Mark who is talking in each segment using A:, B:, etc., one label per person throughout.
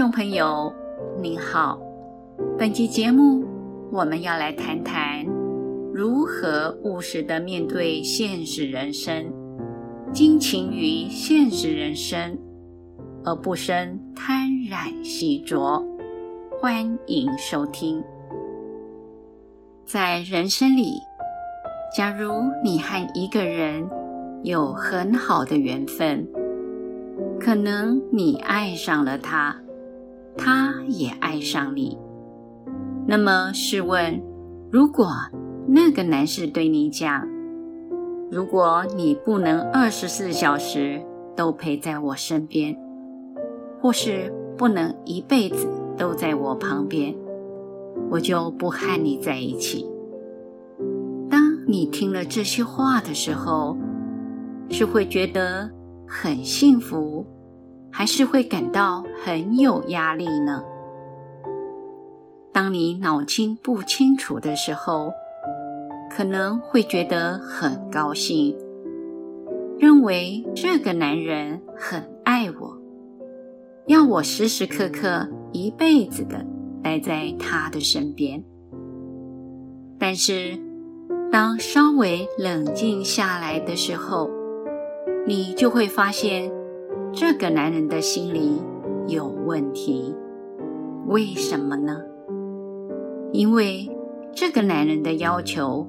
A: 众朋友，您好。本期节目我们要来谈谈如何务实的面对现实人生，精勤于现实人生，而不生贪染习着。欢迎收听。在人生里，假如你和一个人有很好的缘分，可能你爱上了他，他也爱上你。那么试问，如果那个男士对你讲：“如果你不能二十四小时都陪在我身边，或是不能一辈子都在我旁边，我就不和你在一起。”当你听了这些话的时候，是会觉得很幸福，还是会感到很有压力呢？当你脑筋不清楚的时候，可能会觉得很高兴，认为这个男人很爱我，要我时时刻刻、一辈子的待在他的身边。但是，当稍微冷静下来的时候，你就会发现，这个男人的心里有问题。为什么呢？因为这个男人的要求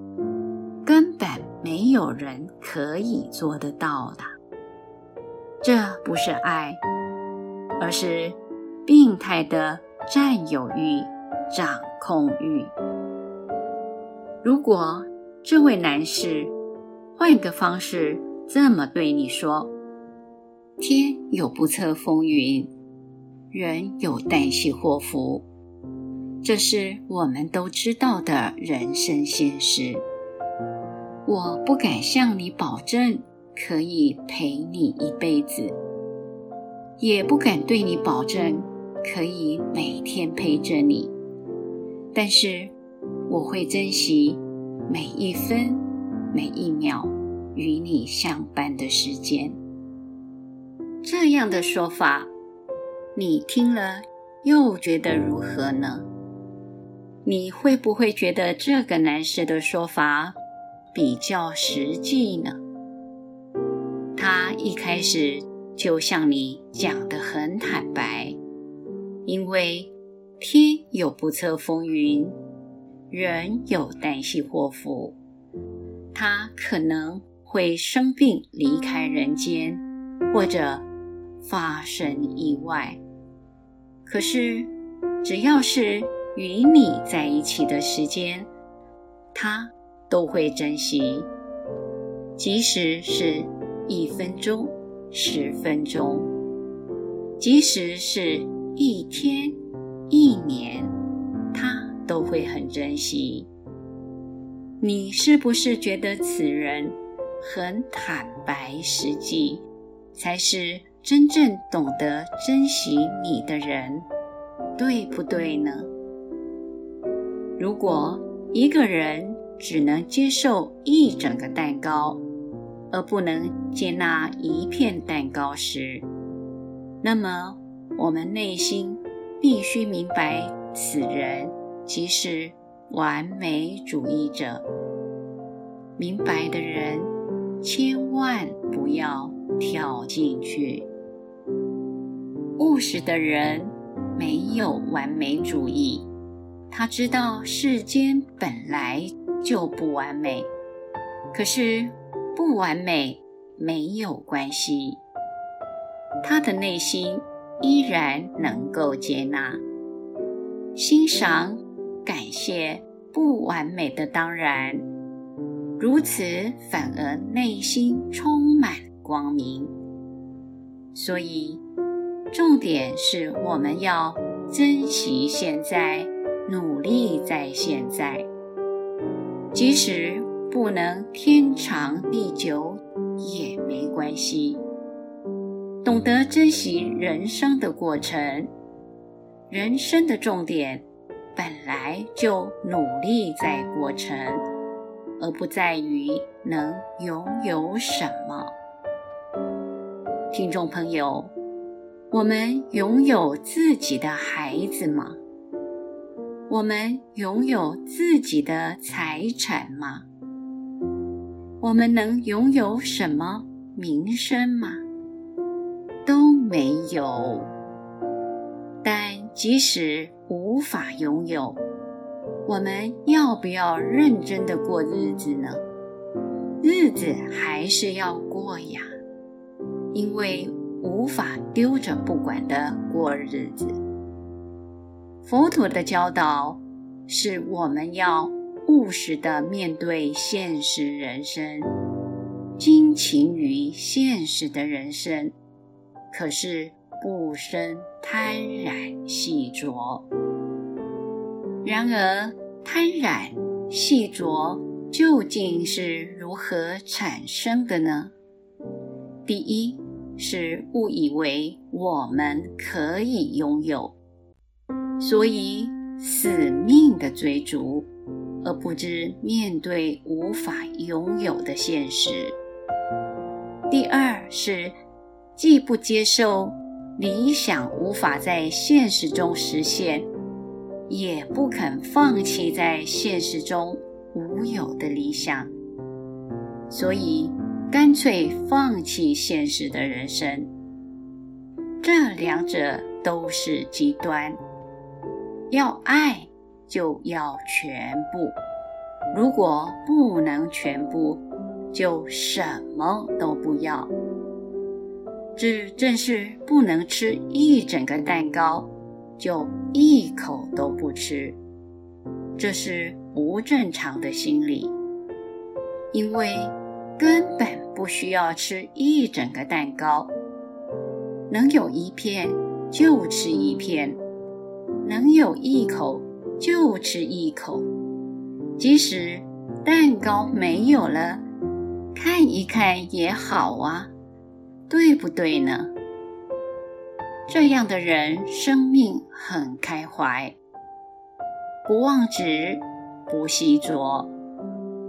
A: 根本没有人可以做得到的。这不是爱，而是病态的占有欲、掌控欲。如果这位男士换个方式，这么对你说：“天有不测风云，人有旦夕祸福，这是我们都知道的人生现实。我不敢向你保证可以陪你一辈子，也不敢对你保证可以每天陪着你。但是我会珍惜每一分每一秒。”与你相伴的时间，这样的说法，你听了又觉得如何呢？你会不会觉得这个男士的说法比较实际呢？他一开始就向你讲得很坦白，因为天有不测风云，人有旦夕祸福，他可能。会生病离开人间，或者发生意外。可是，只要是与你在一起的时间，他都会珍惜，即使是一分钟、十分钟，即使是一天、一年，他都会很珍惜。你是不是觉得此人很坦白，实际才是真正懂得珍惜你的人，对不对呢？如果一个人只能接受一整个蛋糕，而不能接纳一片蛋糕时，那么我们内心必须明白，此人即是完美主义者。明白的人。千万不要跳进去。务实的人没有完美主义，他知道世间本来就不完美，可是不完美没有关系，他的内心依然能够接纳、欣赏、感谢不完美的当然。如此，反而内心充满光明。所以，重点是我们要珍惜现在，努力在现在。即使不能天长地久也没关系。懂得珍惜人生的过程，人生的重点本来就努力在过程。而不在于能拥有什么。听众朋友，我们拥有自己的孩子吗？我们拥有自己的财产吗？我们能拥有什么名声吗？都没有。但即使无法拥有，我们要不要认真的过日子呢？日子还是要过呀，因为无法丢着不管的过日子。佛陀的教导是我们要务实的面对现实人生，精勤于现实的人生，可是不生贪染细着。然而，贪染细着究竟是如何产生的呢？第一是误以为我们可以拥有。所以死命的追逐，而不知面对无法拥有的现实。第二是既不接受理想无法在现实中实现，也不肯放弃在现实中无有的理想，所以干脆放弃现实的人生。这两者都是极端。要爱就要全部，如果不能全部，就什么都不要。这正是不能吃一整个蛋糕，就一口都不吃。这是不正常的心理，因为根本不需要吃一整个蛋糕，能有一片就吃一片。能有一口就吃一口，即使蛋糕没有了，看一看也好啊，对不对呢？这样的人生命很开怀，不妄执，不细着，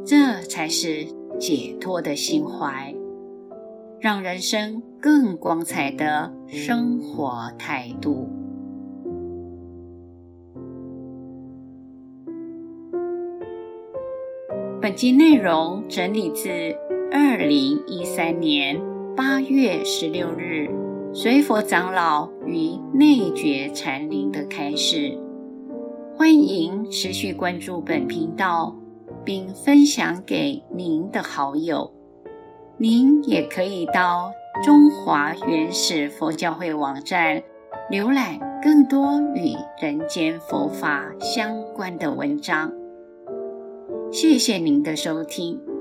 A: 这才是解脱的心怀，让人生更光彩的生活态度。本集内容整理自二零一三年八月十六日随佛长老与内觉禅林的开示。欢迎持续关注本频道，并分享给您的好友。您也可以到中华原始佛教会网站浏览更多与人间佛法相关的文章。谢谢您的收听。